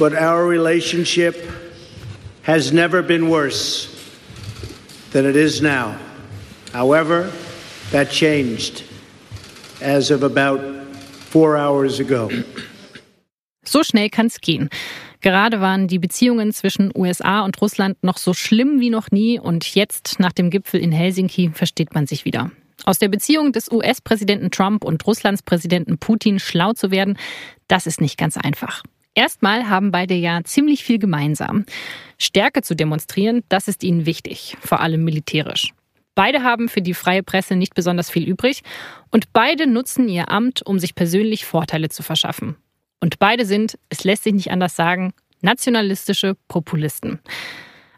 but our relationship has never been worse than it is now. However, that changed as of about four hours ago. So schnell kann es gehen. Gerade waren die Beziehungen zwischen USA und Russland noch so schlimm wie noch nie und jetzt, nach dem Gipfel in Helsinki, versteht man sich wieder. Aus der Beziehung des US-Präsidenten Trump und Russlands Präsidenten Putin schlau zu werden, das ist nicht ganz einfach. Erstmal haben beide ja ziemlich viel gemeinsam. Stärke zu demonstrieren, das ist ihnen wichtig, vor allem militärisch. Beide haben für die freie Presse nicht besonders viel übrig und beide nutzen ihr Amt, um sich persönlich Vorteile zu verschaffen. Und beide sind, es lässt sich nicht anders sagen, nationalistische Populisten.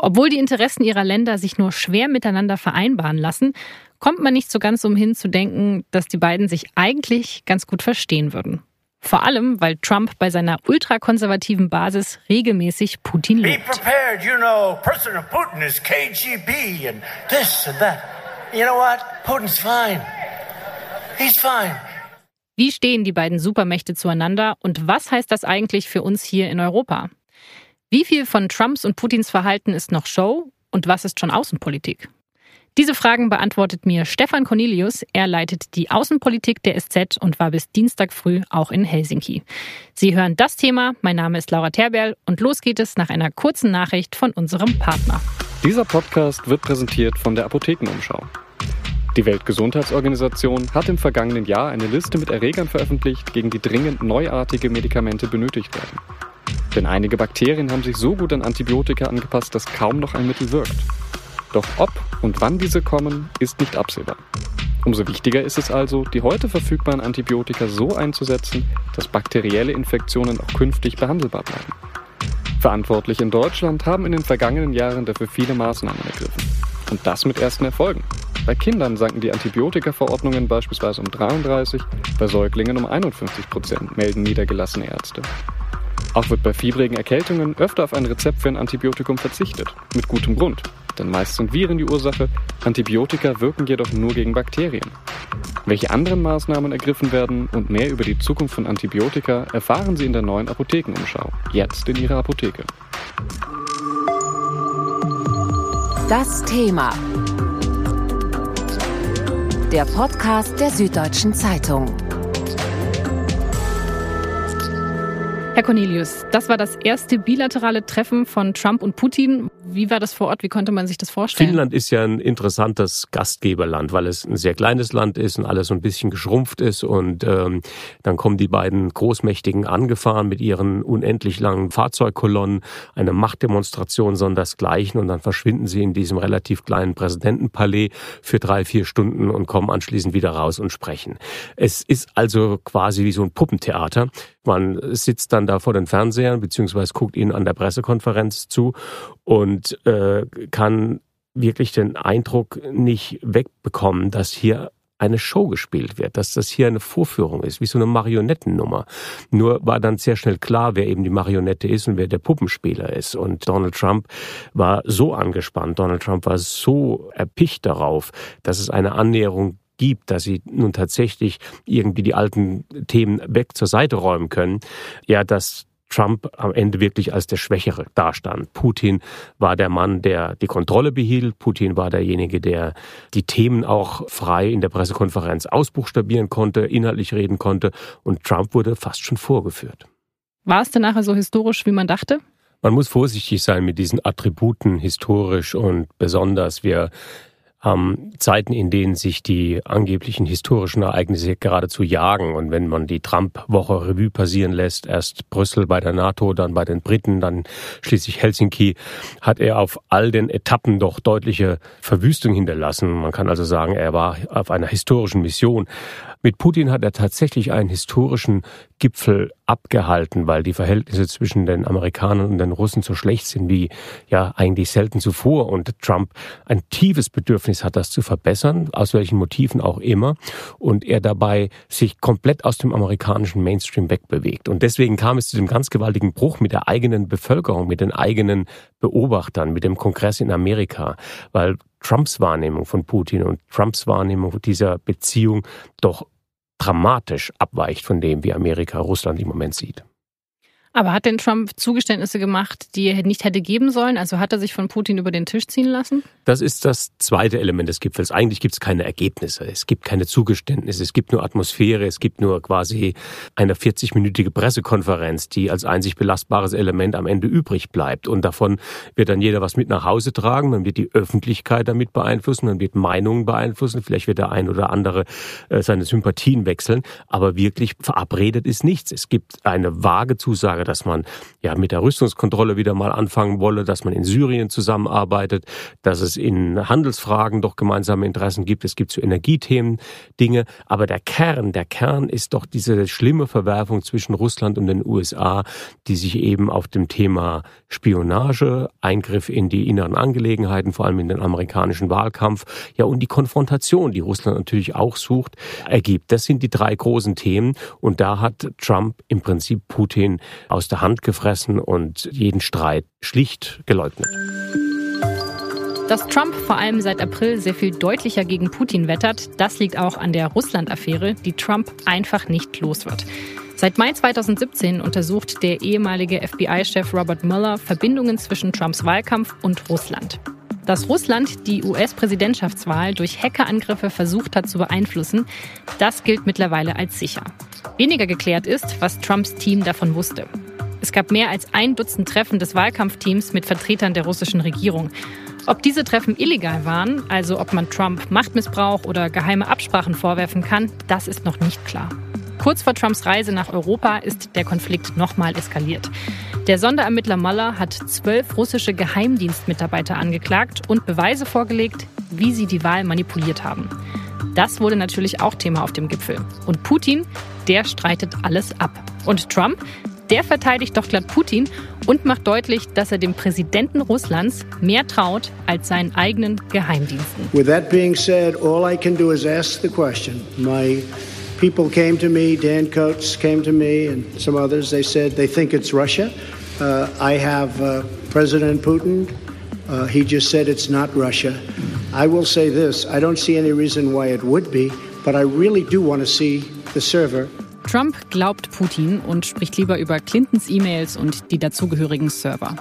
Obwohl die Interessen ihrer Länder sich nur schwer miteinander vereinbaren lassen, kommt man nicht so ganz umhin zu denken, dass die beiden sich eigentlich ganz gut verstehen würden. Vor allem, weil Trump bei seiner ultrakonservativen Basis regelmäßig Putin lobt. Be prepared, you know, President Putin is KGB and this and that. You know what? Putin's fine. He's fine. Wie stehen die beiden Supermächte zueinander und was heißt das eigentlich für uns hier in Europa? Wie viel von Trumps und Putins Verhalten ist noch Show und was ist schon Außenpolitik? Diese Fragen beantwortet mir Stefan Cornelius. Er leitet die Außenpolitik der SZ und war bis Dienstag früh auch in Helsinki. Sie hören das Thema. Mein Name ist Laura Terberl und los geht es nach einer kurzen Nachricht von unserem Partner. Dieser Podcast wird präsentiert von der Apothekenumschau. Die Weltgesundheitsorganisation hat im vergangenen Jahr eine Liste mit Erregern veröffentlicht, gegen die dringend neuartige Medikamente benötigt werden. Denn einige Bakterien haben sich so gut an Antibiotika angepasst, dass kaum noch ein Mittel wirkt. Doch ob und wann diese kommen, ist nicht absehbar. Umso wichtiger ist es also, die heute verfügbaren Antibiotika so einzusetzen, dass bakterielle Infektionen auch künftig behandelbar bleiben. Verantwortliche in Deutschland haben in den vergangenen Jahren dafür viele Maßnahmen ergriffen. Und das mit ersten Erfolgen. Bei Kindern sanken die Antibiotikaverordnungen beispielsweise um 33, bei Säuglingen um 51 Prozent, melden niedergelassene Ärzte. Auch wird bei fiebrigen Erkältungen öfter auf ein Rezept für ein Antibiotikum verzichtet. Mit gutem Grund. Denn meist sind Viren die Ursache, Antibiotika wirken jedoch nur gegen Bakterien. Welche anderen Maßnahmen ergriffen werden und mehr über die Zukunft von Antibiotika erfahren Sie in der neuen Apothekenumschau. Jetzt in Ihrer Apotheke. Das Thema. Der Podcast der Süddeutschen Zeitung. Herr Cornelius, das war das erste bilaterale Treffen von Trump und Putin. Wie war das vor Ort? Wie konnte man sich das vorstellen? Finnland ist ja ein interessantes Gastgeberland, weil es ein sehr kleines Land ist und alles so ein bisschen geschrumpft ist. Und ähm, dann kommen die beiden Großmächtigen angefahren mit ihren unendlich langen Fahrzeugkolonnen, eine Machtdemonstration sondersgleichen. Und dann verschwinden sie in diesem relativ kleinen Präsidentenpalais für drei, vier Stunden und kommen anschließend wieder raus und sprechen. Es ist also quasi wie so ein Puppentheater. Man sitzt dann da vor den Fernsehern beziehungsweise guckt ihnen an der Pressekonferenz zu und äh, kann wirklich den Eindruck nicht wegbekommen, dass hier eine Show gespielt wird, dass das hier eine Vorführung ist, wie so eine Marionettennummer. Nur war dann sehr schnell klar, wer eben die Marionette ist und wer der Puppenspieler ist. Und Donald Trump war so angespannt, Donald Trump war so erpicht darauf, dass es eine Annäherung gibt, dass sie nun tatsächlich irgendwie die alten Themen weg zur Seite räumen können, ja, dass Trump am Ende wirklich als der Schwächere dastand. Putin war der Mann, der die Kontrolle behielt. Putin war derjenige, der die Themen auch frei in der Pressekonferenz ausbuchstabieren konnte, inhaltlich reden konnte. Und Trump wurde fast schon vorgeführt. War es denn nachher so historisch, wie man dachte? Man muss vorsichtig sein mit diesen Attributen historisch und besonders. Wir ähm, Zeiten, in denen sich die angeblichen historischen Ereignisse geradezu jagen. Und wenn man die Trump-Woche Revue passieren lässt, erst Brüssel bei der NATO, dann bei den Briten, dann schließlich Helsinki, hat er auf all den Etappen doch deutliche Verwüstung hinterlassen. Man kann also sagen, er war auf einer historischen Mission. Mit Putin hat er tatsächlich einen historischen Gipfel abgehalten, weil die Verhältnisse zwischen den Amerikanern und den Russen so schlecht sind wie ja eigentlich selten zuvor. Und Trump ein tiefes Bedürfnis hat, das zu verbessern, aus welchen Motiven auch immer. Und er dabei sich komplett aus dem amerikanischen Mainstream wegbewegt. Und deswegen kam es zu dem ganz gewaltigen Bruch mit der eigenen Bevölkerung, mit den eigenen Beobachtern, mit dem Kongress in Amerika, weil Trumps Wahrnehmung von Putin und Trumps Wahrnehmung dieser Beziehung doch dramatisch abweicht von dem, wie Amerika Russland im Moment sieht. Aber hat denn Trump Zugeständnisse gemacht, die er nicht hätte geben sollen? Also hat er sich von Putin über den Tisch ziehen lassen? Das ist das zweite Element des Gipfels. Eigentlich gibt es keine Ergebnisse. Es gibt keine Zugeständnisse. Es gibt nur Atmosphäre. Es gibt nur quasi eine 40-minütige Pressekonferenz, die als einzig belastbares Element am Ende übrig bleibt. Und davon wird dann jeder was mit nach Hause tragen. Man wird die Öffentlichkeit damit beeinflussen. Man wird Meinungen beeinflussen. Vielleicht wird der ein oder andere äh, seine Sympathien wechseln. Aber wirklich verabredet ist nichts. Es gibt eine vage Zusage Frage, dass man ja mit der Rüstungskontrolle wieder mal anfangen wolle, dass man in Syrien zusammenarbeitet, dass es in Handelsfragen doch gemeinsame Interessen gibt. Es gibt zu Energiethemen Dinge. Aber der Kern, der Kern ist doch diese schlimme Verwerfung zwischen Russland und den USA, die sich eben auf dem Thema Spionage, Eingriff in die inneren Angelegenheiten, vor allem in den amerikanischen Wahlkampf, ja, und die Konfrontation, die Russland natürlich auch sucht, ergibt. Das sind die drei großen Themen. Und da hat Trump im Prinzip Putin aus der Hand gefressen und jeden Streit schlicht geleugnet. Dass Trump vor allem seit April sehr viel deutlicher gegen Putin wettert, das liegt auch an der Russland-Affäre, die Trump einfach nicht los wird. Seit Mai 2017 untersucht der ehemalige FBI-Chef Robert Mueller Verbindungen zwischen Trumps Wahlkampf und Russland. Dass Russland die US-Präsidentschaftswahl durch Hackerangriffe versucht hat zu beeinflussen, das gilt mittlerweile als sicher. Weniger geklärt ist, was Trumps Team davon wusste. Es gab mehr als ein Dutzend Treffen des Wahlkampfteams mit Vertretern der russischen Regierung. Ob diese Treffen illegal waren, also ob man Trump Machtmissbrauch oder geheime Absprachen vorwerfen kann, das ist noch nicht klar. Kurz vor Trumps Reise nach Europa ist der Konflikt nochmal eskaliert. Der Sonderermittler Mueller hat zwölf russische Geheimdienstmitarbeiter angeklagt und Beweise vorgelegt, wie sie die Wahl manipuliert haben. Das wurde natürlich auch Thema auf dem Gipfel. Und Putin, der streitet alles ab. Und Trump, der verteidigt doch glatt Putin und macht deutlich, dass er dem Präsidenten Russlands mehr traut als seinen eigenen Geheimdiensten. With that being said, all I can do is ask the question. My people came to me, Dan Coates came to me and some others. They said they think it's Russia. Uh, I have uh, President Putin. Uh, he just said it's not Russia. I will say this I don't see any reason why it would be, but I really do want to see the server. Trump glaubt Putin und spricht lieber über Clintons E-Mails und die dazugehörigen Server.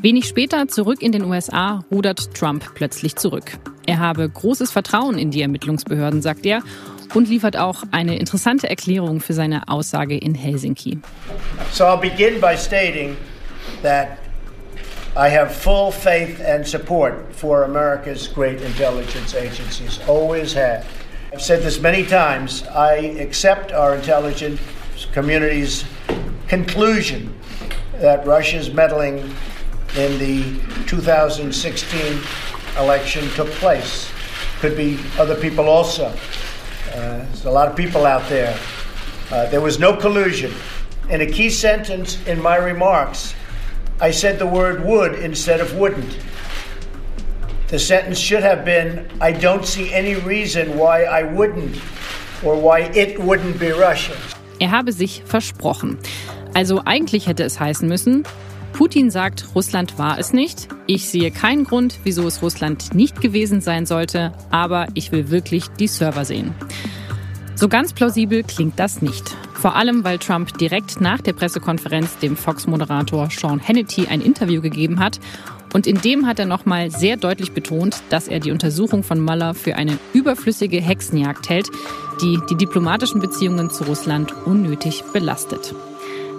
Wenig später, zurück in den USA, rudert Trump plötzlich zurück. Er habe großes Vertrauen in die Ermittlungsbehörden, sagt er, und liefert auch eine interessante Erklärung für seine Aussage in Helsinki. So I'll begin by stating that I have full faith and support for America's great intelligence agencies, always have. I've said this many times. I accept our intelligence community's conclusion that Russia's meddling in the 2016 election took place. Could be other people also. Uh, there's a lot of people out there. Uh, there was no collusion. In a key sentence in my remarks, I said the word would instead of wouldn't. The sentence should have been I don't see any reason why I wouldn't or why it wouldn't be Russia. Er habe sich versprochen. Also eigentlich hätte es heißen müssen, Putin sagt, Russland war es nicht. Ich sehe keinen Grund, wieso es Russland nicht gewesen sein sollte, aber ich will wirklich die Server sehen. So ganz plausibel klingt das nicht. Vor allem, weil Trump direkt nach der Pressekonferenz dem Fox-Moderator Sean Hannity ein Interview gegeben hat. Und in dem hat er nochmal sehr deutlich betont, dass er die Untersuchung von Mueller für eine überflüssige Hexenjagd hält, die die diplomatischen Beziehungen zu Russland unnötig belastet.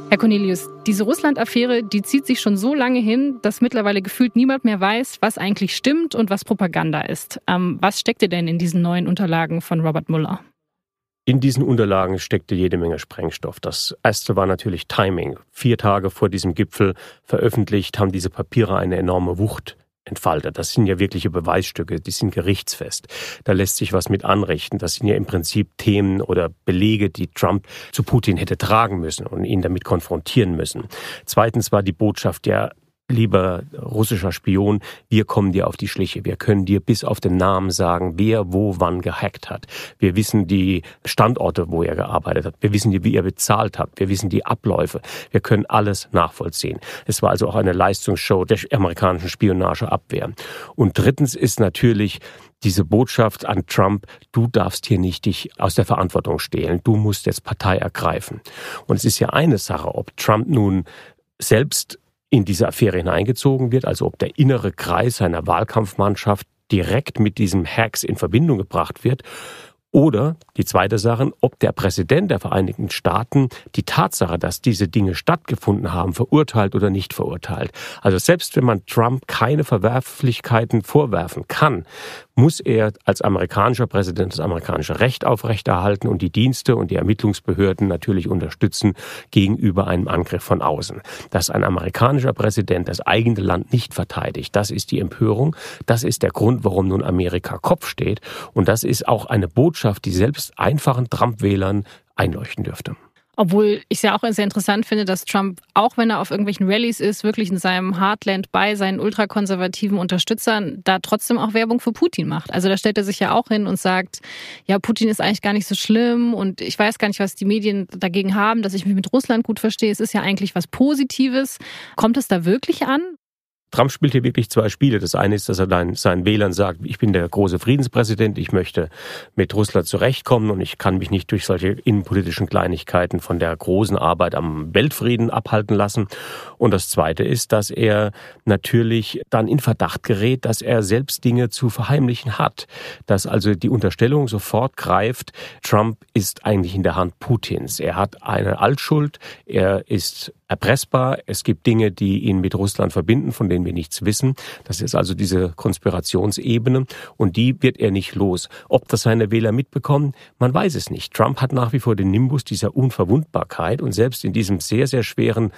Herr Cornelius, diese Russland-Affäre, die zieht sich schon so lange hin, dass mittlerweile gefühlt niemand mehr weiß, was eigentlich stimmt und was Propaganda ist. Ähm, was steckte denn in diesen neuen Unterlagen von Robert Mueller? In diesen Unterlagen steckte jede Menge Sprengstoff. Das erste war natürlich Timing. Vier Tage vor diesem Gipfel veröffentlicht haben diese Papiere eine enorme Wucht entfaltet. Das sind ja wirkliche Beweisstücke, die sind gerichtsfest. Da lässt sich was mit anrichten. Das sind ja im Prinzip Themen oder Belege, die Trump zu Putin hätte tragen müssen und ihn damit konfrontieren müssen. Zweitens war die Botschaft ja lieber russischer Spion, wir kommen dir auf die Schliche. Wir können dir bis auf den Namen sagen, wer wo wann gehackt hat. Wir wissen die Standorte, wo er gearbeitet hat. Wir wissen, wie er bezahlt hat. Wir wissen die Abläufe. Wir können alles nachvollziehen. Es war also auch eine Leistungsshow der amerikanischen Spionageabwehr. Und drittens ist natürlich diese Botschaft an Trump, du darfst hier nicht dich aus der Verantwortung stehlen, du musst jetzt Partei ergreifen. Und es ist ja eine Sache, ob Trump nun selbst in diese Affäre hineingezogen wird, also ob der innere Kreis seiner Wahlkampfmannschaft direkt mit diesem Hacks in Verbindung gebracht wird, oder die zweite Sache, ob der Präsident der Vereinigten Staaten die Tatsache, dass diese Dinge stattgefunden haben, verurteilt oder nicht verurteilt. Also selbst wenn man Trump keine Verwerflichkeiten vorwerfen kann, muss er als amerikanischer Präsident das amerikanische Recht aufrechterhalten und die Dienste und die Ermittlungsbehörden natürlich unterstützen gegenüber einem Angriff von außen. Dass ein amerikanischer Präsident das eigene Land nicht verteidigt, das ist die Empörung, das ist der Grund, warum nun Amerika Kopf steht und das ist auch eine Botschaft, die selbst einfachen Trump-Wählern einleuchten dürfte. Obwohl ich es ja auch sehr interessant finde, dass Trump, auch wenn er auf irgendwelchen Rallyes ist, wirklich in seinem Heartland bei seinen ultrakonservativen Unterstützern da trotzdem auch Werbung für Putin macht. Also da stellt er sich ja auch hin und sagt, ja, Putin ist eigentlich gar nicht so schlimm und ich weiß gar nicht, was die Medien dagegen haben, dass ich mich mit Russland gut verstehe. Es ist ja eigentlich was Positives. Kommt es da wirklich an? Trump spielt hier wirklich zwei Spiele. Das eine ist, dass er dann seinen Wählern sagt, ich bin der große Friedenspräsident, ich möchte mit Russland zurechtkommen und ich kann mich nicht durch solche innenpolitischen Kleinigkeiten von der großen Arbeit am Weltfrieden abhalten lassen. Und das zweite ist, dass er natürlich dann in Verdacht gerät, dass er selbst Dinge zu verheimlichen hat. Dass also die Unterstellung sofort greift, Trump ist eigentlich in der Hand Putins. Er hat eine Altschuld, er ist erpressbar. Es gibt Dinge, die ihn mit Russland verbinden, von denen wir nichts wissen. Das ist also diese Konspirationsebene und die wird er nicht los. Ob das seine Wähler mitbekommen, man weiß es nicht. Trump hat nach wie vor den Nimbus dieser Unverwundbarkeit und selbst in diesem sehr, sehr schweren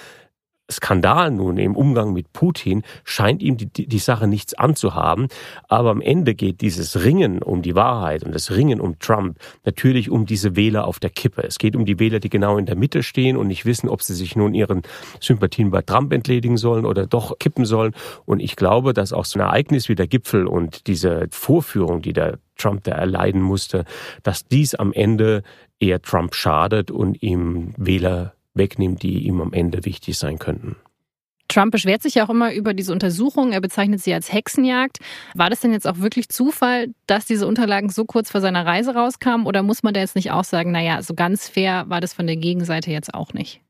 Skandal nun im Umgang mit Putin scheint ihm die, die Sache nichts anzuhaben. Aber am Ende geht dieses Ringen um die Wahrheit und das Ringen um Trump natürlich um diese Wähler auf der Kippe. Es geht um die Wähler, die genau in der Mitte stehen und nicht wissen, ob sie sich nun ihren Sympathien bei Trump entledigen sollen oder doch kippen sollen. Und ich glaube, dass auch so ein Ereignis wie der Gipfel und diese Vorführung, die der Trump da erleiden musste, dass dies am Ende eher Trump schadet und ihm Wähler wegnimmt, die ihm am Ende wichtig sein könnten. Trump beschwert sich ja auch immer über diese Untersuchung. Er bezeichnet sie als Hexenjagd. War das denn jetzt auch wirklich Zufall, dass diese Unterlagen so kurz vor seiner Reise rauskamen? Oder muss man da jetzt nicht auch sagen, naja, so ganz fair war das von der Gegenseite jetzt auch nicht?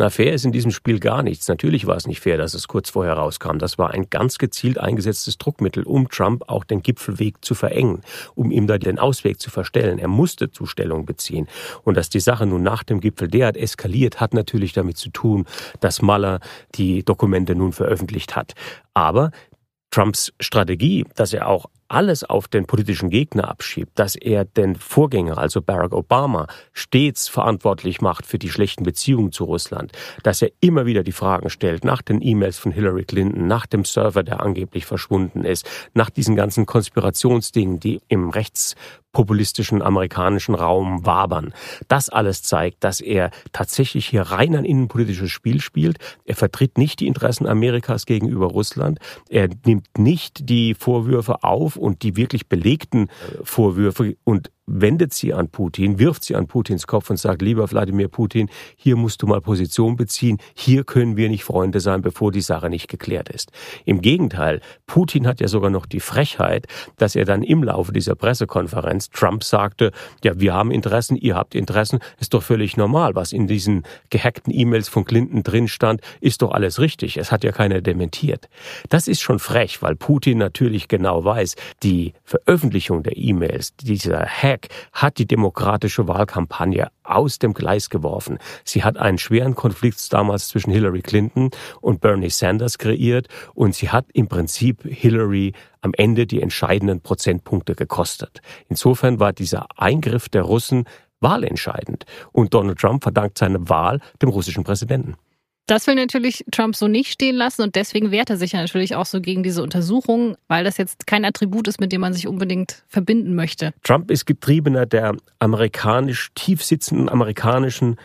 Na, fair ist in diesem Spiel gar nichts. Natürlich war es nicht fair, dass es kurz vorher rauskam. Das war ein ganz gezielt eingesetztes Druckmittel, um Trump auch den Gipfelweg zu verengen, um ihm da den Ausweg zu verstellen. Er musste Zustellung beziehen. Und dass die Sache nun nach dem Gipfel derart eskaliert, hat natürlich damit zu tun, dass Maller die Dokumente nun veröffentlicht hat. Aber Trumps Strategie, dass er auch alles auf den politischen Gegner abschiebt, dass er den Vorgänger, also Barack Obama, stets verantwortlich macht für die schlechten Beziehungen zu Russland, dass er immer wieder die Fragen stellt nach den E-Mails von Hillary Clinton, nach dem Server, der angeblich verschwunden ist, nach diesen ganzen Konspirationsdingen, die im rechtspopulistischen amerikanischen Raum wabern. Das alles zeigt, dass er tatsächlich hier rein ein innenpolitisches Spiel spielt. Er vertritt nicht die Interessen Amerikas gegenüber Russland. Er nimmt nicht die Vorwürfe auf und die wirklich belegten Vorwürfe und wendet sie an Putin, wirft sie an Putins Kopf und sagt, lieber Wladimir Putin, hier musst du mal Position beziehen, hier können wir nicht Freunde sein, bevor die Sache nicht geklärt ist. Im Gegenteil, Putin hat ja sogar noch die Frechheit, dass er dann im Laufe dieser Pressekonferenz Trump sagte, ja, wir haben Interessen, ihr habt Interessen, ist doch völlig normal, was in diesen gehackten E-Mails von Clinton drin stand, ist doch alles richtig, es hat ja keiner dementiert. Das ist schon frech, weil Putin natürlich genau weiß, die Veröffentlichung der E-Mails, dieser Hack, Hack hat die demokratische Wahlkampagne aus dem Gleis geworfen. Sie hat einen schweren Konflikt damals zwischen Hillary Clinton und Bernie Sanders kreiert und sie hat im Prinzip Hillary am Ende die entscheidenden Prozentpunkte gekostet. Insofern war dieser Eingriff der Russen wahlentscheidend und Donald Trump verdankt seine Wahl dem russischen Präsidenten. Das will natürlich Trump so nicht stehen lassen und deswegen wehrt er sich ja natürlich auch so gegen diese Untersuchung, weil das jetzt kein Attribut ist, mit dem man sich unbedingt verbinden möchte. Trump ist getriebener der amerikanisch tief sitzenden amerikanischen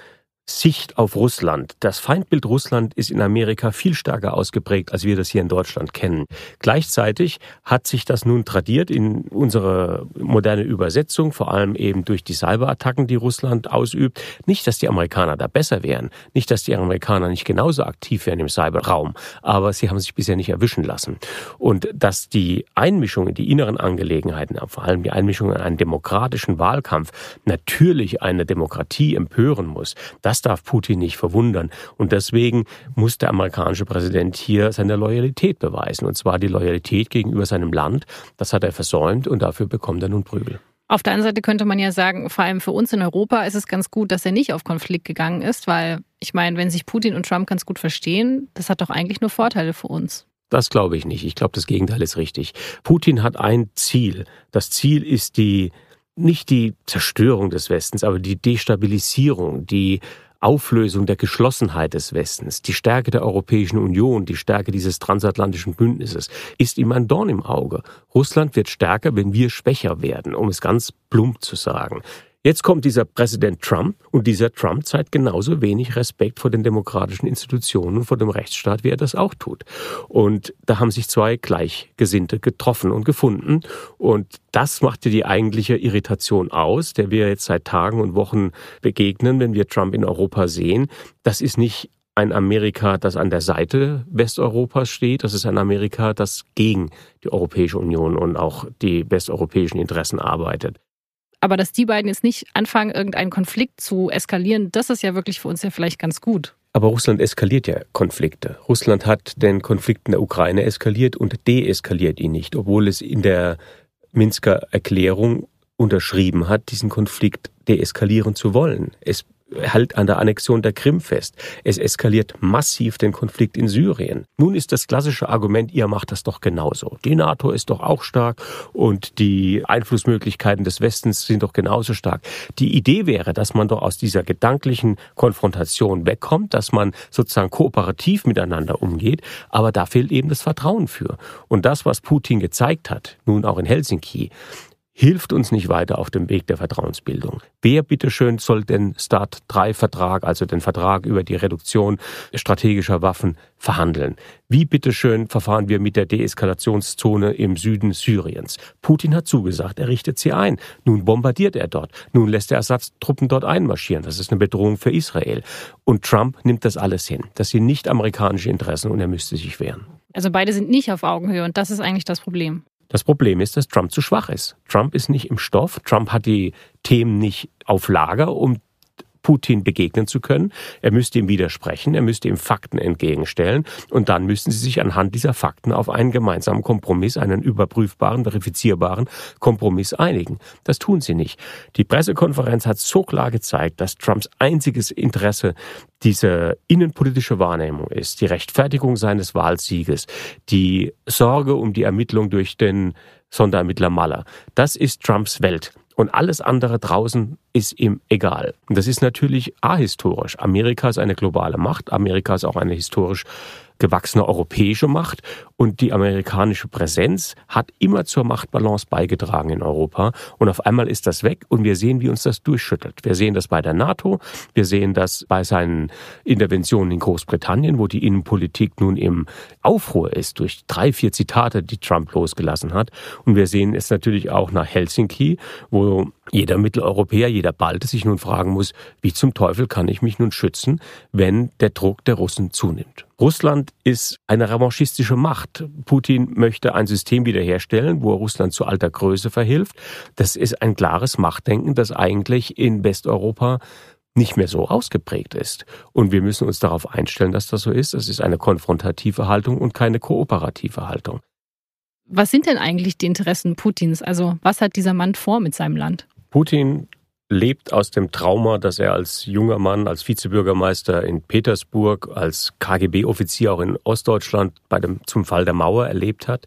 Sicht auf Russland. Das Feindbild Russland ist in Amerika viel stärker ausgeprägt, als wir das hier in Deutschland kennen. Gleichzeitig hat sich das nun tradiert in unsere moderne Übersetzung, vor allem eben durch die Cyberattacken, die Russland ausübt. Nicht, dass die Amerikaner da besser wären, nicht, dass die Amerikaner nicht genauso aktiv wären im Cyberraum, aber sie haben sich bisher nicht erwischen lassen. Und dass die Einmischung in die inneren Angelegenheiten, vor allem die Einmischung in einen demokratischen Wahlkampf, natürlich eine Demokratie empören muss, das das darf Putin nicht verwundern. Und deswegen muss der amerikanische Präsident hier seine Loyalität beweisen. Und zwar die Loyalität gegenüber seinem Land. Das hat er versäumt und dafür bekommt er nun Prügel. Auf der anderen Seite könnte man ja sagen, vor allem für uns in Europa ist es ganz gut, dass er nicht auf Konflikt gegangen ist, weil ich meine, wenn sich Putin und Trump ganz gut verstehen, das hat doch eigentlich nur Vorteile für uns. Das glaube ich nicht. Ich glaube, das Gegenteil ist richtig. Putin hat ein Ziel. Das Ziel ist die nicht die Zerstörung des Westens, aber die Destabilisierung, die Auflösung der Geschlossenheit des Westens, die Stärke der Europäischen Union, die Stärke dieses transatlantischen Bündnisses, ist ihm ein Dorn im Auge. Russland wird stärker, wenn wir schwächer werden, um es ganz plump zu sagen. Jetzt kommt dieser Präsident Trump und dieser Trump zeigt genauso wenig Respekt vor den demokratischen Institutionen und vor dem Rechtsstaat, wie er das auch tut. Und da haben sich zwei Gleichgesinnte getroffen und gefunden. Und das machte die eigentliche Irritation aus, der wir jetzt seit Tagen und Wochen begegnen, wenn wir Trump in Europa sehen. Das ist nicht ein Amerika, das an der Seite Westeuropas steht. Das ist ein Amerika, das gegen die Europäische Union und auch die westeuropäischen Interessen arbeitet. Aber dass die beiden jetzt nicht anfangen, irgendeinen Konflikt zu eskalieren, das ist ja wirklich für uns ja vielleicht ganz gut. Aber Russland eskaliert ja Konflikte. Russland hat den Konflikt in der Ukraine eskaliert und deeskaliert ihn nicht, obwohl es in der Minsker Erklärung unterschrieben hat, diesen Konflikt deeskalieren zu wollen. Es hält an der Annexion der Krim fest. Es eskaliert massiv den Konflikt in Syrien. Nun ist das klassische Argument, ihr macht das doch genauso. Die NATO ist doch auch stark und die Einflussmöglichkeiten des Westens sind doch genauso stark. Die Idee wäre, dass man doch aus dieser gedanklichen Konfrontation wegkommt, dass man sozusagen kooperativ miteinander umgeht, aber da fehlt eben das Vertrauen für. Und das, was Putin gezeigt hat, nun auch in Helsinki, hilft uns nicht weiter auf dem Weg der Vertrauensbildung. Wer bitteschön soll den START-3-Vertrag, also den Vertrag über die Reduktion strategischer Waffen, verhandeln? Wie bitteschön verfahren wir mit der Deeskalationszone im Süden Syriens? Putin hat zugesagt, er richtet sie ein. Nun bombardiert er dort. Nun lässt er Ersatztruppen dort einmarschieren. Das ist eine Bedrohung für Israel. Und Trump nimmt das alles hin. Das sind nicht amerikanische Interessen und er müsste sich wehren. Also beide sind nicht auf Augenhöhe und das ist eigentlich das Problem. Das Problem ist, dass Trump zu schwach ist. Trump ist nicht im Stoff. Trump hat die Themen nicht auf Lager, um Putin begegnen zu können. Er müsste ihm widersprechen, er müsste ihm Fakten entgegenstellen und dann müssten sie sich anhand dieser Fakten auf einen gemeinsamen Kompromiss, einen überprüfbaren, verifizierbaren Kompromiss einigen. Das tun sie nicht. Die Pressekonferenz hat so klar gezeigt, dass Trumps einziges Interesse diese innenpolitische Wahrnehmung ist, die Rechtfertigung seines Wahlsieges, die Sorge um die Ermittlung durch den Sonderermittler Maller. Das ist Trumps Welt. Und alles andere draußen ist ihm egal. Und das ist natürlich ahistorisch. Amerika ist eine globale Macht. Amerika ist auch eine historisch gewachsene europäische Macht und die amerikanische Präsenz hat immer zur Machtbalance beigetragen in Europa und auf einmal ist das weg und wir sehen, wie uns das durchschüttelt. Wir sehen das bei der NATO, wir sehen das bei seinen Interventionen in Großbritannien, wo die Innenpolitik nun im Aufruhr ist durch drei, vier Zitate, die Trump losgelassen hat und wir sehen es natürlich auch nach Helsinki, wo jeder Mitteleuropäer, jeder Balte sich nun fragen muss, wie zum Teufel kann ich mich nun schützen, wenn der Druck der Russen zunimmt. Russland ist eine revanchistische Macht. Putin möchte ein System wiederherstellen, wo er Russland zu alter Größe verhilft. Das ist ein klares Machtdenken, das eigentlich in Westeuropa nicht mehr so ausgeprägt ist. Und wir müssen uns darauf einstellen, dass das so ist. Es ist eine konfrontative Haltung und keine kooperative Haltung. Was sind denn eigentlich die Interessen Putins? Also was hat dieser Mann vor mit seinem Land? Putin lebt aus dem Trauma, das er als junger Mann, als Vizebürgermeister in Petersburg, als KGB-Offizier auch in Ostdeutschland bei dem, zum Fall der Mauer erlebt hat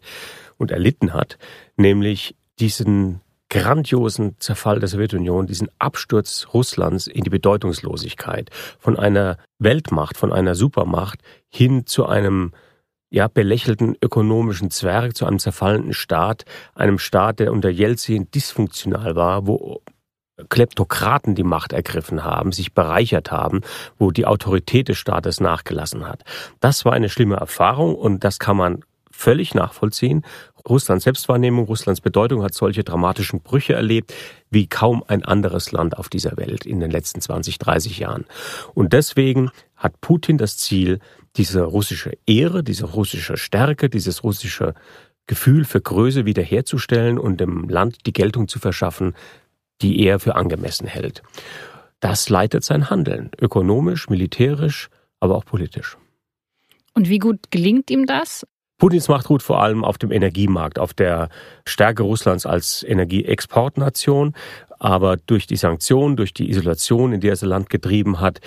und erlitten hat, nämlich diesen grandiosen Zerfall der Sowjetunion, diesen Absturz Russlands in die Bedeutungslosigkeit von einer Weltmacht, von einer Supermacht hin zu einem ja, belächelten ökonomischen Zwerg, zu einem zerfallenden Staat, einem Staat, der unter Jelzin dysfunktional war, wo Kleptokraten die Macht ergriffen haben, sich bereichert haben, wo die Autorität des Staates nachgelassen hat. Das war eine schlimme Erfahrung und das kann man völlig nachvollziehen. Russlands Selbstwahrnehmung, Russlands Bedeutung hat solche dramatischen Brüche erlebt wie kaum ein anderes Land auf dieser Welt in den letzten 20, 30 Jahren. Und deswegen hat Putin das Ziel, diese russische Ehre, diese russische Stärke, dieses russische Gefühl für Größe wiederherzustellen und dem Land die Geltung zu verschaffen, die er für angemessen hält. Das leitet sein Handeln, ökonomisch, militärisch, aber auch politisch. Und wie gut gelingt ihm das? Putins Macht ruht vor allem auf dem Energiemarkt, auf der Stärke Russlands als Energieexportnation. Aber durch die Sanktionen, durch die Isolation, in die er das Land getrieben hat,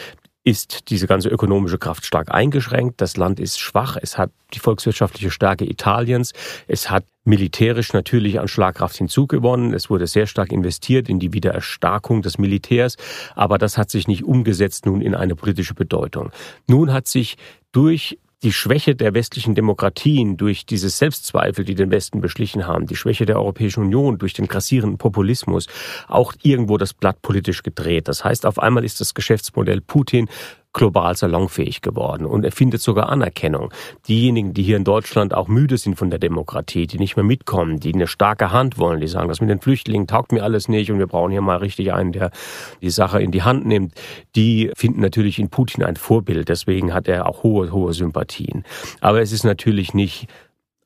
ist diese ganze ökonomische Kraft stark eingeschränkt. Das Land ist schwach. Es hat die volkswirtschaftliche Stärke Italiens. Es hat militärisch natürlich an Schlagkraft hinzugewonnen. Es wurde sehr stark investiert in die Wiedererstarkung des Militärs. Aber das hat sich nicht umgesetzt nun in eine politische Bedeutung. Nun hat sich durch die Schwäche der westlichen Demokratien durch diese Selbstzweifel, die den Westen beschlichen haben, die Schwäche der Europäischen Union durch den grassierenden Populismus, auch irgendwo das Blatt politisch gedreht. Das heißt, auf einmal ist das Geschäftsmodell Putin global salonfähig geworden und er findet sogar Anerkennung. Diejenigen, die hier in Deutschland auch müde sind von der Demokratie, die nicht mehr mitkommen, die eine starke Hand wollen, die sagen, das mit den Flüchtlingen taugt mir alles nicht und wir brauchen hier mal richtig einen, der die Sache in die Hand nimmt, die finden natürlich in Putin ein Vorbild. Deswegen hat er auch hohe, hohe Sympathien. Aber es ist natürlich nicht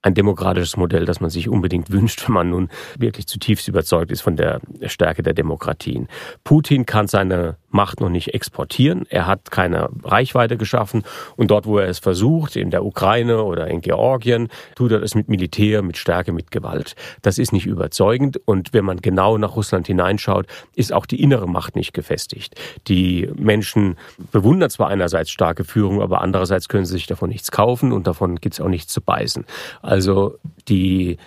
ein demokratisches Modell, das man sich unbedingt wünscht, wenn man nun wirklich zutiefst überzeugt ist von der Stärke der Demokratien. Putin kann seine Macht noch nicht exportieren. Er hat keine Reichweite geschaffen. Und dort, wo er es versucht, in der Ukraine oder in Georgien, tut er es mit Militär, mit Stärke, mit Gewalt. Das ist nicht überzeugend. Und wenn man genau nach Russland hineinschaut, ist auch die innere Macht nicht gefestigt. Die Menschen bewundern zwar einerseits starke Führung, aber andererseits können sie sich davon nichts kaufen und davon gibt es auch nichts zu beißen. Also die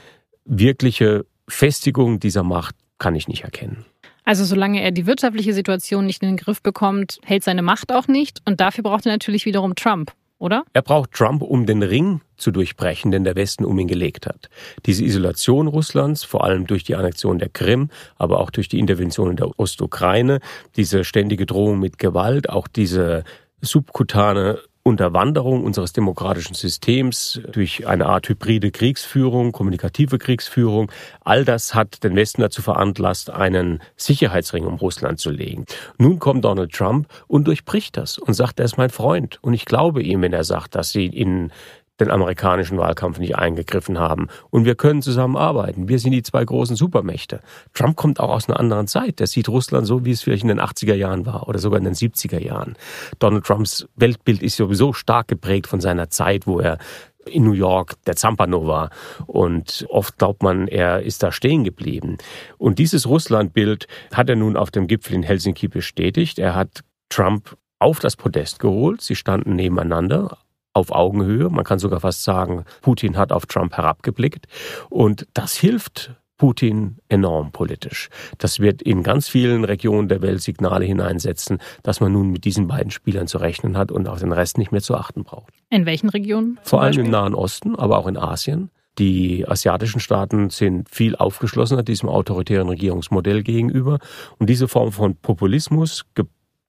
wirkliche Festigung dieser Macht kann ich nicht erkennen. Also solange er die wirtschaftliche Situation nicht in den Griff bekommt, hält seine Macht auch nicht. Und dafür braucht er natürlich wiederum Trump, oder? Er braucht Trump, um den Ring zu durchbrechen, den der Westen um ihn gelegt hat. Diese Isolation Russlands, vor allem durch die Annexion der Krim, aber auch durch die Intervention in der Ostukraine, diese ständige Drohung mit Gewalt, auch diese subkutane Unterwanderung unseres demokratischen Systems durch eine Art hybride Kriegsführung, kommunikative Kriegsführung, all das hat den Westen dazu veranlasst, einen Sicherheitsring um Russland zu legen. Nun kommt Donald Trump und durchbricht das und sagt, er ist mein Freund. Und ich glaube ihm, wenn er sagt, dass sie in den amerikanischen Wahlkampf nicht eingegriffen haben. Und wir können zusammenarbeiten. Wir sind die zwei großen Supermächte. Trump kommt auch aus einer anderen Zeit. Der sieht Russland so, wie es vielleicht in den 80er Jahren war oder sogar in den 70er Jahren. Donald Trumps Weltbild ist sowieso stark geprägt von seiner Zeit, wo er in New York der Zampano war. Und oft glaubt man, er ist da stehen geblieben. Und dieses Russlandbild hat er nun auf dem Gipfel in Helsinki bestätigt. Er hat Trump auf das Podest geholt. Sie standen nebeneinander auf Augenhöhe. Man kann sogar fast sagen, Putin hat auf Trump herabgeblickt. Und das hilft Putin enorm politisch. Das wird in ganz vielen Regionen der Welt Signale hineinsetzen, dass man nun mit diesen beiden Spielern zu rechnen hat und auf den Rest nicht mehr zu achten braucht. In welchen Regionen? Vor allem im Nahen Osten, aber auch in Asien. Die asiatischen Staaten sind viel aufgeschlossener diesem autoritären Regierungsmodell gegenüber. Und diese Form von Populismus,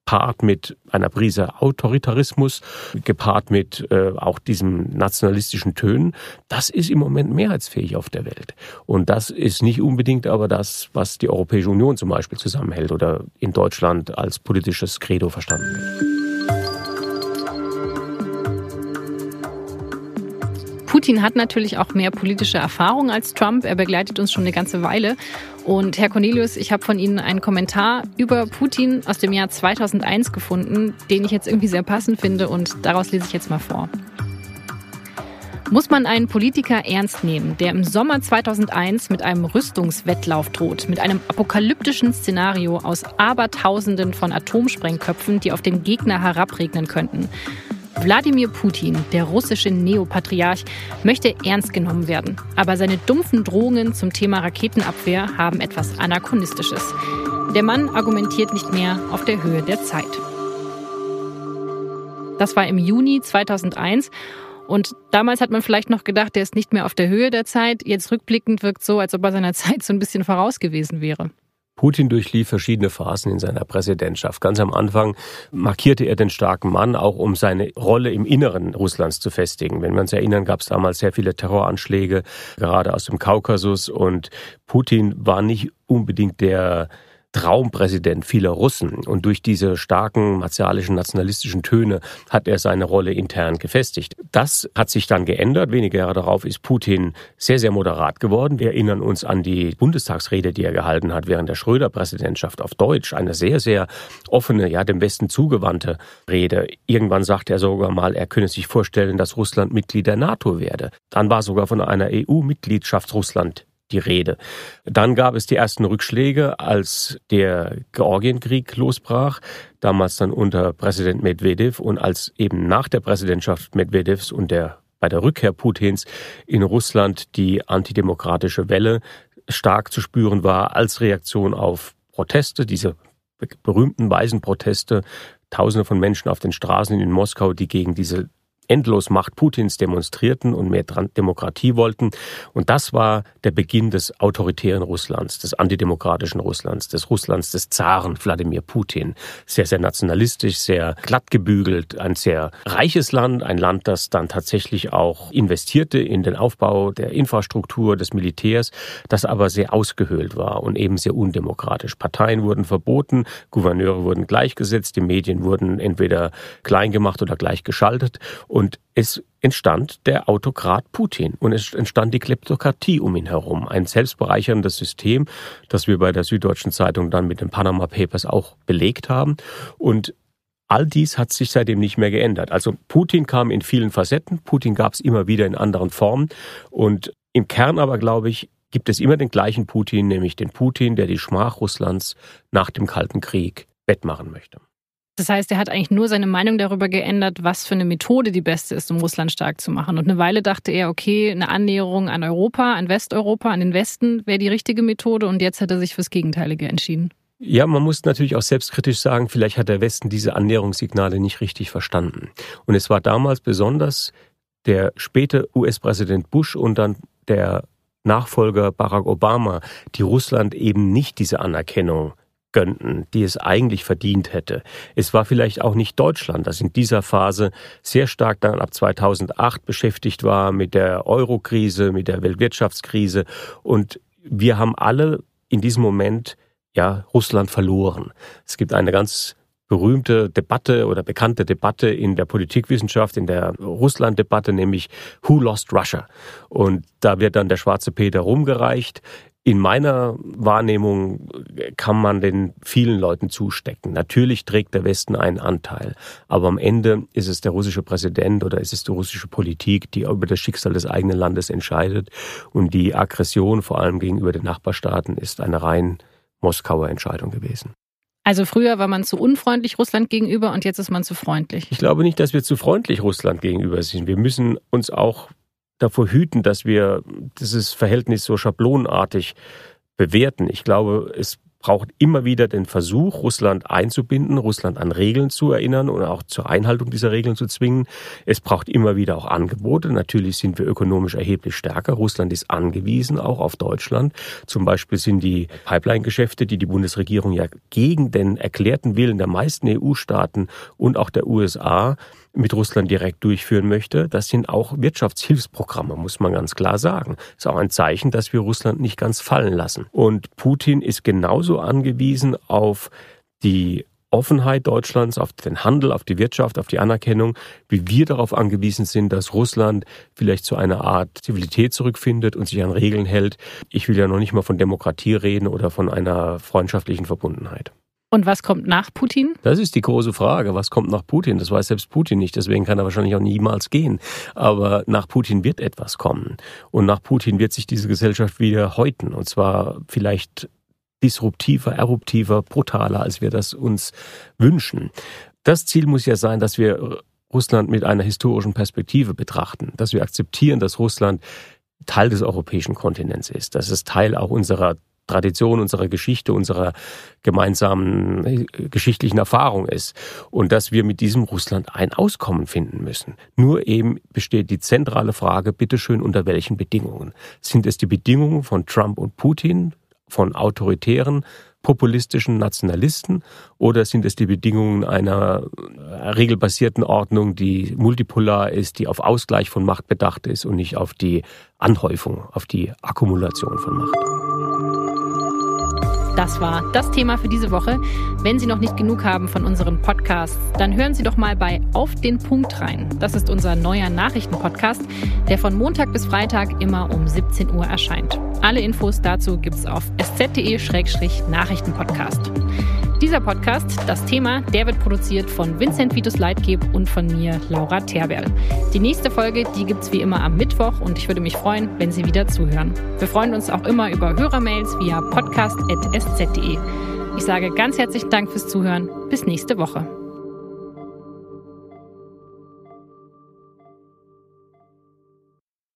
gepaart mit einer Prise Autoritarismus, gepaart mit äh, auch diesem nationalistischen Tönen, das ist im Moment mehrheitsfähig auf der Welt. Und das ist nicht unbedingt aber das, was die Europäische Union zum Beispiel zusammenhält oder in Deutschland als politisches Credo verstanden wird. Putin hat natürlich auch mehr politische Erfahrung als Trump. Er begleitet uns schon eine ganze Weile. Und Herr Cornelius, ich habe von Ihnen einen Kommentar über Putin aus dem Jahr 2001 gefunden, den ich jetzt irgendwie sehr passend finde und daraus lese ich jetzt mal vor. Muss man einen Politiker ernst nehmen, der im Sommer 2001 mit einem Rüstungswettlauf droht, mit einem apokalyptischen Szenario aus Abertausenden von Atomsprengköpfen, die auf den Gegner herabregnen könnten? Wladimir Putin, der russische Neopatriarch, möchte ernst genommen werden. Aber seine dumpfen Drohungen zum Thema Raketenabwehr haben etwas Anachronistisches. Der Mann argumentiert nicht mehr auf der Höhe der Zeit. Das war im Juni 2001 und damals hat man vielleicht noch gedacht, der ist nicht mehr auf der Höhe der Zeit. Jetzt rückblickend wirkt so, als ob er seiner Zeit so ein bisschen voraus gewesen wäre. Putin durchlief verschiedene Phasen in seiner Präsidentschaft. Ganz am Anfang markierte er den starken Mann, auch um seine Rolle im Inneren Russlands zu festigen. Wenn wir uns erinnern, gab es damals sehr viele Terroranschläge, gerade aus dem Kaukasus. Und Putin war nicht unbedingt der Traumpräsident vieler Russen. Und durch diese starken martialischen, nationalistischen Töne hat er seine Rolle intern gefestigt. Das hat sich dann geändert. Wenige Jahre darauf ist Putin sehr, sehr moderat geworden. Wir erinnern uns an die Bundestagsrede, die er gehalten hat während der Schröder-Präsidentschaft auf Deutsch. Eine sehr, sehr offene, ja, dem Westen zugewandte Rede. Irgendwann sagte er sogar mal, er könne sich vorstellen, dass Russland Mitglied der NATO werde. Dann war sogar von einer EU-Mitgliedschaft Russland die Rede. Dann gab es die ersten Rückschläge, als der Georgienkrieg losbrach, damals dann unter Präsident Medvedev und als eben nach der Präsidentschaft Medvedevs und der bei der Rückkehr Putins in Russland die antidemokratische Welle stark zu spüren war als Reaktion auf Proteste, diese berühmten Waisenproteste, Tausende von Menschen auf den Straßen in Moskau, die gegen diese endlos Macht Putins demonstrierten und mehr Demokratie wollten. Und das war der Beginn des autoritären Russlands, des antidemokratischen Russlands, des Russlands des Zaren Wladimir Putin. Sehr, sehr nationalistisch, sehr glatt gebügelt, ein sehr reiches Land, ein Land, das dann tatsächlich auch investierte in den Aufbau der Infrastruktur, des Militärs, das aber sehr ausgehöhlt war und eben sehr undemokratisch. Parteien wurden verboten, Gouverneure wurden gleichgesetzt, die Medien wurden entweder klein gemacht oder gleichgeschaltet. Und es entstand der Autokrat Putin und es entstand die Kleptokratie um ihn herum. Ein selbstbereicherndes System, das wir bei der Süddeutschen Zeitung dann mit den Panama Papers auch belegt haben. Und all dies hat sich seitdem nicht mehr geändert. Also Putin kam in vielen Facetten, Putin gab es immer wieder in anderen Formen. Und im Kern aber, glaube ich, gibt es immer den gleichen Putin, nämlich den Putin, der die Schmach Russlands nach dem Kalten Krieg wettmachen möchte. Das heißt, er hat eigentlich nur seine Meinung darüber geändert, was für eine Methode die beste ist, um Russland stark zu machen. Und eine Weile dachte er, okay, eine Annäherung an Europa, an Westeuropa, an den Westen wäre die richtige Methode. Und jetzt hat er sich fürs Gegenteilige entschieden. Ja, man muss natürlich auch selbstkritisch sagen, vielleicht hat der Westen diese Annäherungssignale nicht richtig verstanden. Und es war damals besonders der späte US-Präsident Bush und dann der Nachfolger Barack Obama, die Russland eben nicht diese Anerkennung gönnten, die es eigentlich verdient hätte. Es war vielleicht auch nicht Deutschland, das in dieser Phase sehr stark dann ab 2008 beschäftigt war mit der Euro-Krise, mit der Weltwirtschaftskrise und wir haben alle in diesem Moment ja Russland verloren. Es gibt eine ganz berühmte Debatte oder bekannte Debatte in der Politikwissenschaft, in der Russland-Debatte, nämlich Who Lost Russia? Und da wird dann der schwarze Peter rumgereicht. In meiner Wahrnehmung kann man den vielen Leuten zustecken. Natürlich trägt der Westen einen Anteil, aber am Ende ist es der russische Präsident oder ist es die russische Politik, die über das Schicksal des eigenen Landes entscheidet. Und die Aggression, vor allem gegenüber den Nachbarstaaten, ist eine rein Moskauer Entscheidung gewesen. Also früher war man zu unfreundlich Russland gegenüber und jetzt ist man zu freundlich. Ich glaube nicht, dass wir zu freundlich Russland gegenüber sind. Wir müssen uns auch davor hüten, dass wir dieses Verhältnis so schablonenartig bewerten. Ich glaube, es braucht immer wieder den Versuch, Russland einzubinden, Russland an Regeln zu erinnern und auch zur Einhaltung dieser Regeln zu zwingen. Es braucht immer wieder auch Angebote. Natürlich sind wir ökonomisch erheblich stärker. Russland ist angewiesen auch auf Deutschland. Zum Beispiel sind die Pipeline-Geschäfte, die die Bundesregierung ja gegen den erklärten Willen der meisten EU-Staaten und auch der USA mit Russland direkt durchführen möchte. Das sind auch Wirtschaftshilfsprogramme, muss man ganz klar sagen. Ist auch ein Zeichen, dass wir Russland nicht ganz fallen lassen. Und Putin ist genauso angewiesen auf die Offenheit Deutschlands, auf den Handel, auf die Wirtschaft, auf die Anerkennung, wie wir darauf angewiesen sind, dass Russland vielleicht zu einer Art Zivilität zurückfindet und sich an Regeln hält. Ich will ja noch nicht mal von Demokratie reden oder von einer freundschaftlichen Verbundenheit. Und was kommt nach Putin? Das ist die große Frage. Was kommt nach Putin? Das weiß selbst Putin nicht. Deswegen kann er wahrscheinlich auch niemals gehen. Aber nach Putin wird etwas kommen. Und nach Putin wird sich diese Gesellschaft wieder häuten. Und zwar vielleicht disruptiver, eruptiver, brutaler, als wir das uns wünschen. Das Ziel muss ja sein, dass wir Russland mit einer historischen Perspektive betrachten, dass wir akzeptieren, dass Russland Teil des europäischen Kontinents ist, dass es Teil auch unserer Tradition, unserer Geschichte, unserer gemeinsamen äh, geschichtlichen Erfahrung ist und dass wir mit diesem Russland ein Auskommen finden müssen. Nur eben besteht die zentrale Frage, bitteschön, unter welchen Bedingungen? Sind es die Bedingungen von Trump und Putin, von autoritären, populistischen Nationalisten oder sind es die Bedingungen einer regelbasierten Ordnung, die multipolar ist, die auf Ausgleich von Macht bedacht ist und nicht auf die Anhäufung, auf die Akkumulation von Macht? Das war das Thema für diese Woche. Wenn Sie noch nicht genug haben von unseren Podcasts, dann hören Sie doch mal bei Auf den Punkt rein. Das ist unser neuer Nachrichtenpodcast, der von Montag bis Freitag immer um 17 Uhr erscheint. Alle Infos dazu gibt's auf sz.de-nachrichtenpodcast. Dieser Podcast, das Thema, der wird produziert von Vincent Vitus Leitgeb und von mir, Laura Terberl. Die nächste Folge, die gibt's wie immer am Mittwoch und ich würde mich freuen, wenn Sie wieder zuhören. Wir freuen uns auch immer über Hörermails via podcast.sz.de. Ich sage ganz herzlichen Dank fürs Zuhören. Bis nächste Woche.